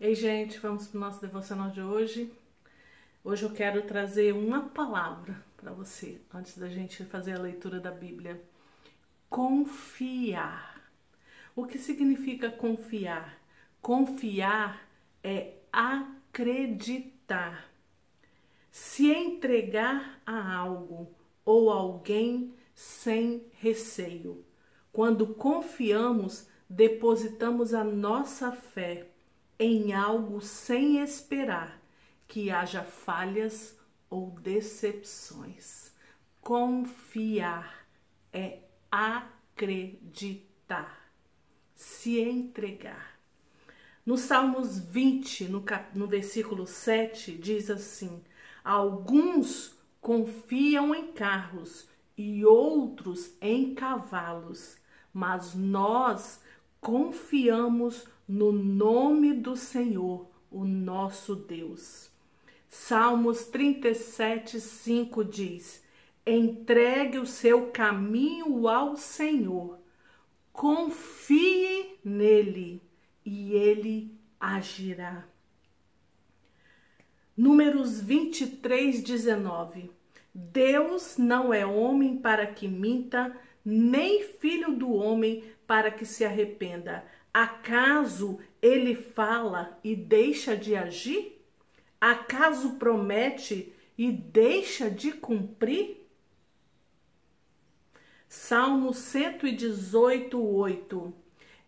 Ei, gente, vamos para o nosso devocional de hoje. Hoje eu quero trazer uma palavra para você, antes da gente fazer a leitura da Bíblia. Confiar. O que significa confiar? Confiar é acreditar. Se entregar a algo ou alguém sem receio. Quando confiamos, depositamos a nossa fé em algo sem esperar que haja falhas ou decepções. Confiar é acreditar, se entregar. No Salmos 20, no, cap... no versículo 7, diz assim: Alguns confiam em carros e outros em cavalos, mas nós confiamos no nome do Senhor, o nosso Deus. Salmos 37, 5 diz: Entregue o seu caminho ao Senhor, confie nele e ele agirá. Números 23, 19. Deus não é homem para que minta, nem filho do homem para que se arrependa. Acaso ele fala e deixa de agir? Acaso promete e deixa de cumprir? Salmo 118, 8.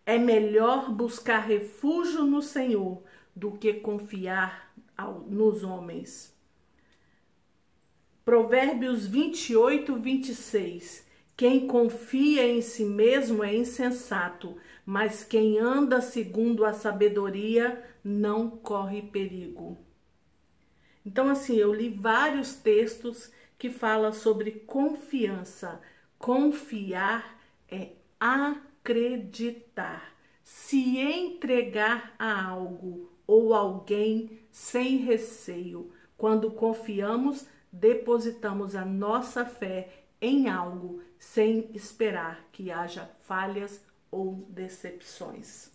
É melhor buscar refúgio no Senhor do que confiar nos homens. Provérbios 28, 26. Quem confia em si mesmo é insensato, mas quem anda segundo a sabedoria não corre perigo. Então, assim, eu li vários textos que falam sobre confiança. Confiar é acreditar, se entregar a algo ou alguém sem receio. Quando confiamos, depositamos a nossa fé em algo sem esperar que haja falhas ou decepções.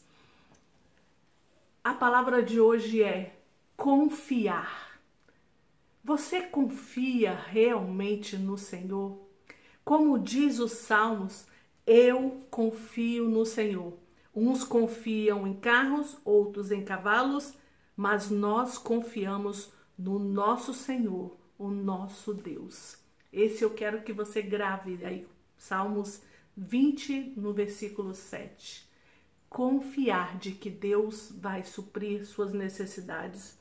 A palavra de hoje é confiar. Você confia realmente no Senhor? Como diz os Salmos, eu confio no Senhor. Uns confiam em carros, outros em cavalos, mas nós confiamos no nosso Senhor, o nosso Deus. Esse eu quero que você grave aí, Salmos 20, no versículo 7. Confiar de que Deus vai suprir suas necessidades.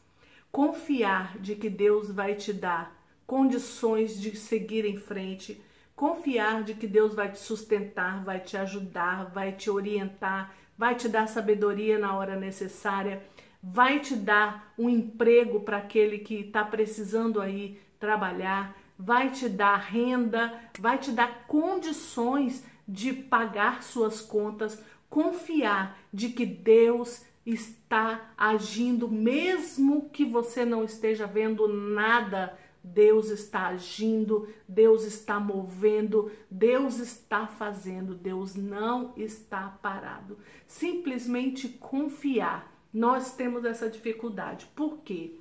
Confiar de que Deus vai te dar condições de seguir em frente. Confiar de que Deus vai te sustentar, vai te ajudar, vai te orientar, vai te dar sabedoria na hora necessária, vai te dar um emprego para aquele que está precisando aí trabalhar, vai te dar renda, vai te dar condições de pagar suas contas, confiar de que Deus está agindo, mesmo que você não esteja vendo nada. Deus está agindo, Deus está movendo, Deus está fazendo, Deus não está parado. Simplesmente confiar. Nós temos essa dificuldade. Por quê?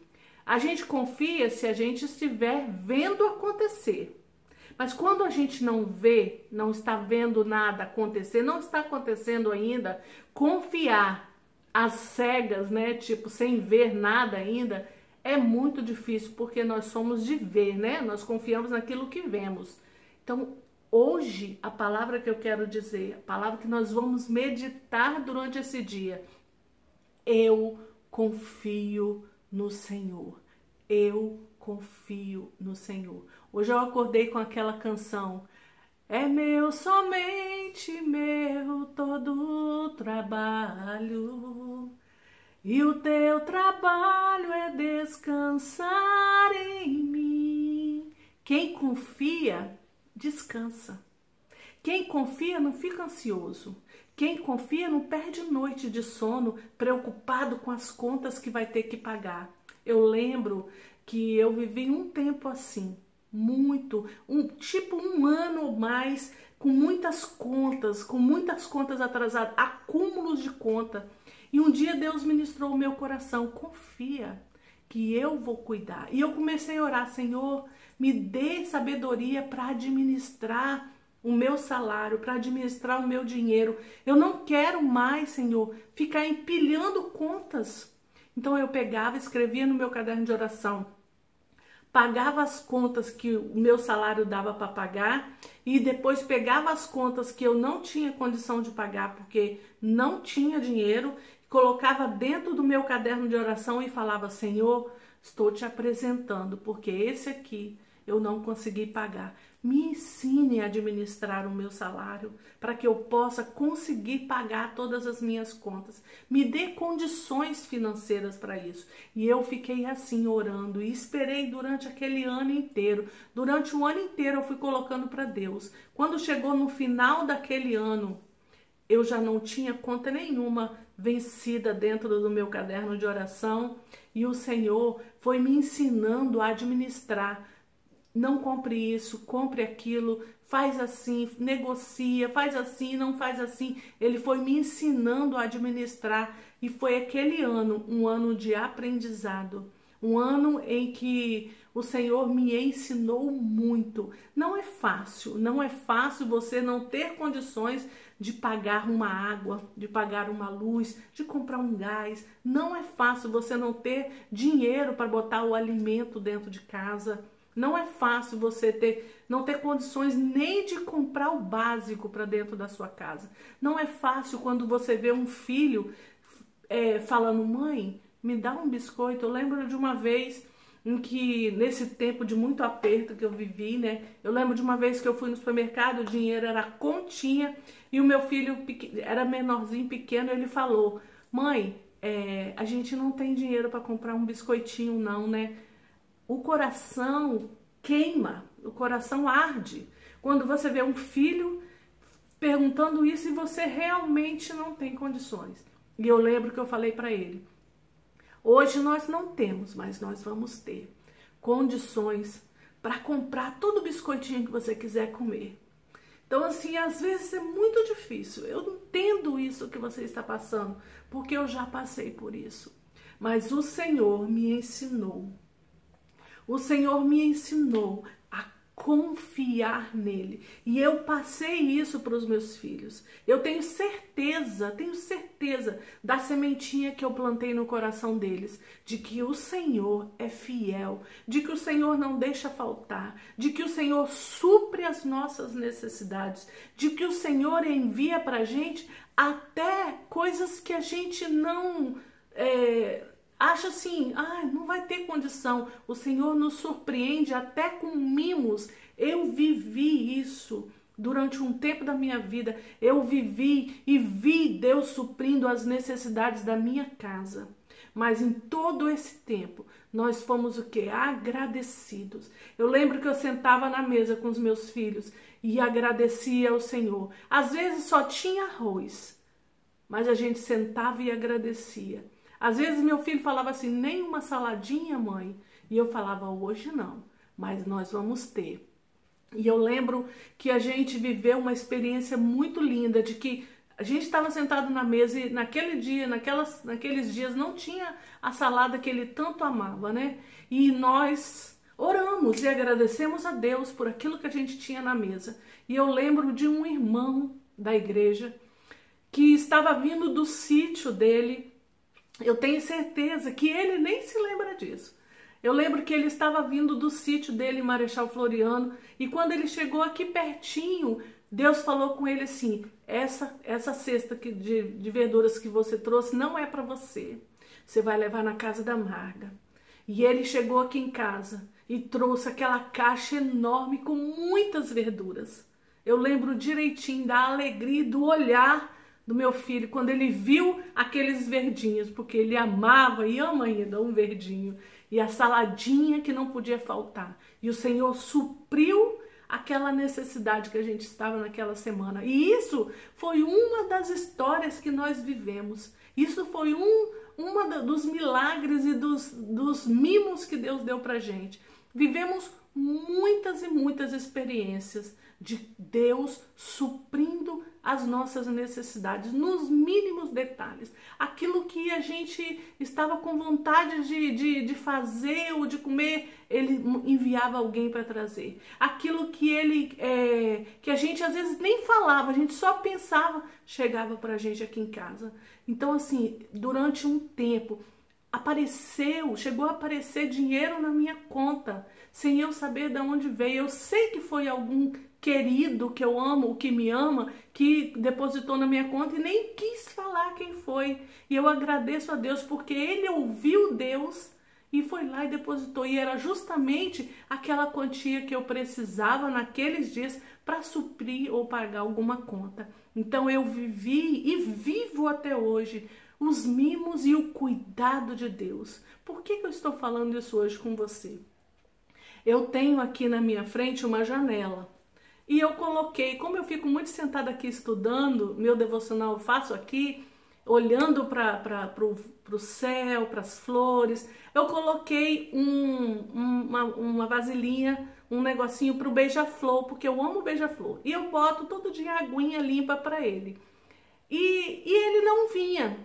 A gente confia se a gente estiver vendo acontecer. Mas quando a gente não vê, não está vendo nada acontecer, não está acontecendo ainda, confiar às cegas, né, tipo sem ver nada ainda, é muito difícil porque nós somos de ver, né? Nós confiamos naquilo que vemos. Então, hoje a palavra que eu quero dizer, a palavra que nós vamos meditar durante esse dia, eu confio no Senhor. Eu confio no Senhor. Hoje eu acordei com aquela canção. É meu, somente meu, todo trabalho. E o teu trabalho é descansar em mim. Quem confia, descansa. Quem confia não fica ansioso. Quem confia não perde noite de sono preocupado com as contas que vai ter que pagar. Eu lembro que eu vivi um tempo assim, muito, um tipo um ano ou mais, com muitas contas, com muitas contas atrasadas, acúmulos de conta. E um dia Deus ministrou o meu coração: confia que eu vou cuidar. E eu comecei a orar: Senhor, me dê sabedoria para administrar o meu salário, para administrar o meu dinheiro. Eu não quero mais, Senhor, ficar empilhando contas. Então eu pegava, escrevia no meu caderno de oração, pagava as contas que o meu salário dava para pagar e depois pegava as contas que eu não tinha condição de pagar porque não tinha dinheiro, colocava dentro do meu caderno de oração e falava: Senhor, estou te apresentando porque esse aqui eu não consegui pagar. Me ensine a administrar o meu salário para que eu possa conseguir pagar todas as minhas contas. Me dê condições financeiras para isso. E eu fiquei assim orando e esperei durante aquele ano inteiro. Durante o ano inteiro eu fui colocando para Deus. Quando chegou no final daquele ano, eu já não tinha conta nenhuma vencida dentro do meu caderno de oração e o Senhor foi me ensinando a administrar não compre isso, compre aquilo, faz assim, negocia, faz assim, não faz assim. Ele foi me ensinando a administrar e foi aquele ano, um ano de aprendizado, um ano em que o Senhor me ensinou muito. Não é fácil, não é fácil você não ter condições de pagar uma água, de pagar uma luz, de comprar um gás. Não é fácil você não ter dinheiro para botar o alimento dentro de casa. Não é fácil você ter, não ter condições nem de comprar o básico para dentro da sua casa. Não é fácil quando você vê um filho é, falando, mãe, me dá um biscoito. Eu lembro de uma vez em que, nesse tempo de muito aperto que eu vivi, né? Eu lembro de uma vez que eu fui no supermercado, o dinheiro era continha e o meu filho era menorzinho, pequeno, ele falou: Mãe, é, a gente não tem dinheiro para comprar um biscoitinho, não, né? O coração queima, o coração arde. Quando você vê um filho perguntando isso e você realmente não tem condições. E eu lembro que eu falei para ele: hoje nós não temos, mas nós vamos ter condições para comprar todo o biscoitinho que você quiser comer. Então, assim, às vezes é muito difícil. Eu entendo isso que você está passando, porque eu já passei por isso. Mas o Senhor me ensinou o Senhor me ensinou a confiar nele. E eu passei isso para os meus filhos. Eu tenho certeza, tenho certeza da sementinha que eu plantei no coração deles, de que o Senhor é fiel, de que o Senhor não deixa faltar, de que o Senhor supre as nossas necessidades, de que o Senhor envia para a gente até coisas que a gente não. É, acha assim, ah, não vai ter condição. O Senhor nos surpreende até com mimos. Eu vivi isso durante um tempo da minha vida. Eu vivi e vi Deus suprindo as necessidades da minha casa. Mas em todo esse tempo, nós fomos o que? Agradecidos. Eu lembro que eu sentava na mesa com os meus filhos e agradecia ao Senhor. Às vezes só tinha arroz, mas a gente sentava e agradecia. Às vezes meu filho falava assim, nem uma saladinha, mãe. E eu falava, hoje não, mas nós vamos ter. E eu lembro que a gente viveu uma experiência muito linda de que a gente estava sentado na mesa e naquele dia, naquelas, naqueles dias, não tinha a salada que ele tanto amava, né? E nós oramos e agradecemos a Deus por aquilo que a gente tinha na mesa. E eu lembro de um irmão da igreja que estava vindo do sítio dele eu tenho certeza que ele nem se lembra disso. Eu lembro que ele estava vindo do sítio dele Marechal Floriano e quando ele chegou aqui pertinho, Deus falou com ele assim: essa essa cesta de, de verduras que você trouxe não é para você. Você vai levar na casa da Marga. E ele chegou aqui em casa e trouxe aquela caixa enorme com muitas verduras. Eu lembro direitinho da alegria do olhar do meu filho quando ele viu aqueles verdinhos, porque ele amava e ama ainda um verdinho, e a saladinha que não podia faltar. E o Senhor supriu aquela necessidade que a gente estava naquela semana. E isso foi uma das histórias que nós vivemos. Isso foi um uma dos milagres e dos, dos mimos que Deus deu pra gente. Vivemos muitas e muitas experiências de Deus suprindo as nossas necessidades, nos mínimos detalhes. Aquilo que a gente estava com vontade de, de, de fazer ou de comer, ele enviava alguém para trazer. Aquilo que ele é, que a gente às vezes nem falava, a gente só pensava, chegava para a gente aqui em casa. Então, assim, durante um tempo, apareceu, chegou a aparecer dinheiro na minha conta, sem eu saber de onde veio. Eu sei que foi algum querido que eu amo, que me ama, que depositou na minha conta e nem quis falar quem foi. E eu agradeço a Deus porque ele ouviu Deus e foi lá e depositou. E era justamente aquela quantia que eu precisava naqueles dias para suprir ou pagar alguma conta. Então eu vivi e vivo até hoje os mimos e o cuidado de Deus. Por que, que eu estou falando isso hoje com você? Eu tenho aqui na minha frente uma janela e eu coloquei, como eu fico muito sentada aqui estudando, meu devocional eu faço aqui, olhando para o céu, para as flores, eu coloquei um, uma, uma vasilhinha, um negocinho para o beija-flor, porque eu amo beija-flor. E eu boto todo dia aguinha limpa para ele. E, e ele não vinha.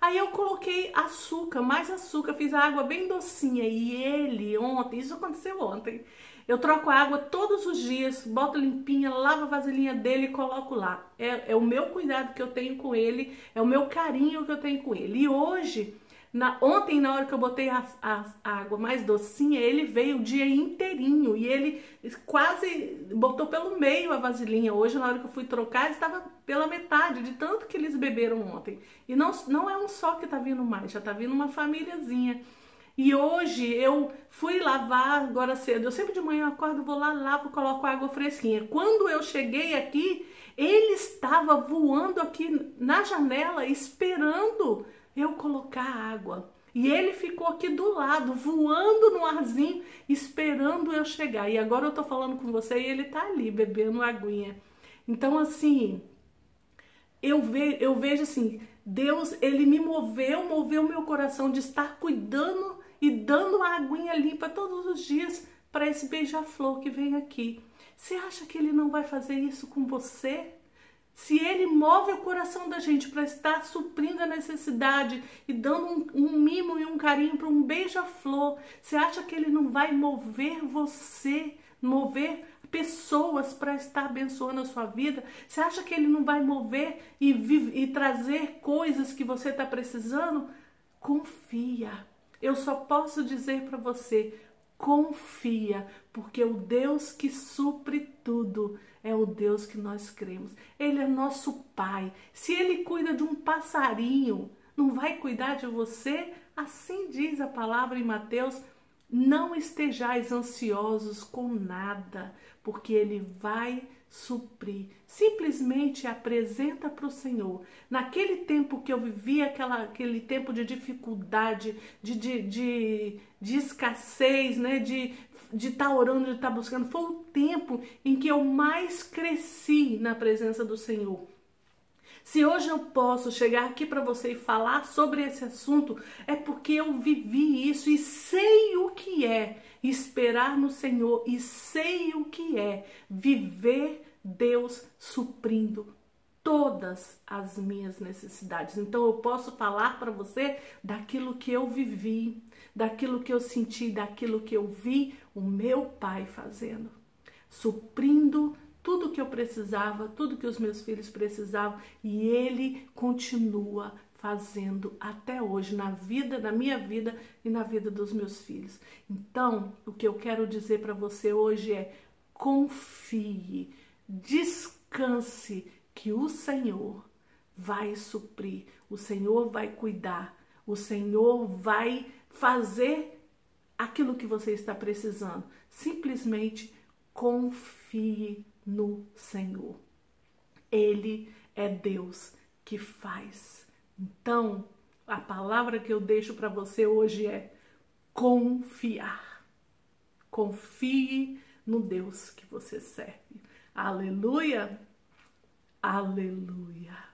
Aí eu coloquei açúcar, mais açúcar, fiz a água bem docinha. E ele, ontem, isso aconteceu ontem, eu troco a água todos os dias, boto limpinha, lavo a vasilhinha dele e coloco lá. É, é o meu cuidado que eu tenho com ele, é o meu carinho que eu tenho com ele. E hoje, na, ontem, na hora que eu botei a, a, a, água mais docinha, ele veio o dia inteirinho e ele quase botou pelo meio a vasilhinha. Hoje, na hora que eu fui trocar, estava pela metade de tanto que eles beberam ontem. E não, não é um só que está vindo mais, já está vindo uma famíliazinha. E hoje eu fui lavar agora cedo. Eu sempre de manhã acordo, vou lá, lavo, coloco água fresquinha. Quando eu cheguei aqui, ele estava voando aqui na janela esperando eu colocar água. E ele ficou aqui do lado, voando no arzinho, esperando eu chegar. E agora eu tô falando com você e ele tá ali bebendo aguinha. Então, assim, eu, eu vejo assim, Deus, ele me moveu, moveu meu coração de estar cuidando e dando uma aguinha limpa todos os dias para esse beija-flor que vem aqui. Você acha que ele não vai fazer isso com você? Se ele move o coração da gente para estar suprindo a necessidade e dando um, um mimo e um carinho para um beija-flor, você acha que ele não vai mover você, mover pessoas para estar abençoando a sua vida? Você acha que ele não vai mover e, e trazer coisas que você está precisando? Confia. Eu só posso dizer para você: confia, porque o Deus que supre tudo é o Deus que nós cremos. Ele é nosso Pai. Se ele cuida de um passarinho, não vai cuidar de você? Assim diz a palavra em Mateus. Não estejais ansiosos com nada, porque ele vai suprir. Simplesmente apresenta para o Senhor. Naquele tempo que eu vivi, aquela, aquele tempo de dificuldade, de, de, de, de escassez, né? de de estar tá orando, de estar tá buscando, foi o tempo em que eu mais cresci na presença do Senhor. Se hoje eu posso chegar aqui para você e falar sobre esse assunto, é porque eu vivi isso e sei o que é esperar no Senhor e sei o que é viver Deus suprindo todas as minhas necessidades. Então eu posso falar para você daquilo que eu vivi, daquilo que eu senti, daquilo que eu vi o meu pai fazendo, suprindo tudo que eu precisava, tudo que os meus filhos precisavam, e ele continua fazendo até hoje na vida, na minha vida e na vida dos meus filhos. Então, o que eu quero dizer para você hoje é: confie, descanse que o Senhor vai suprir, o Senhor vai cuidar, o Senhor vai fazer aquilo que você está precisando. Simplesmente confie no Senhor. Ele é Deus que faz. Então, a palavra que eu deixo para você hoje é confiar. Confie no Deus que você serve. Aleluia! Aleluia!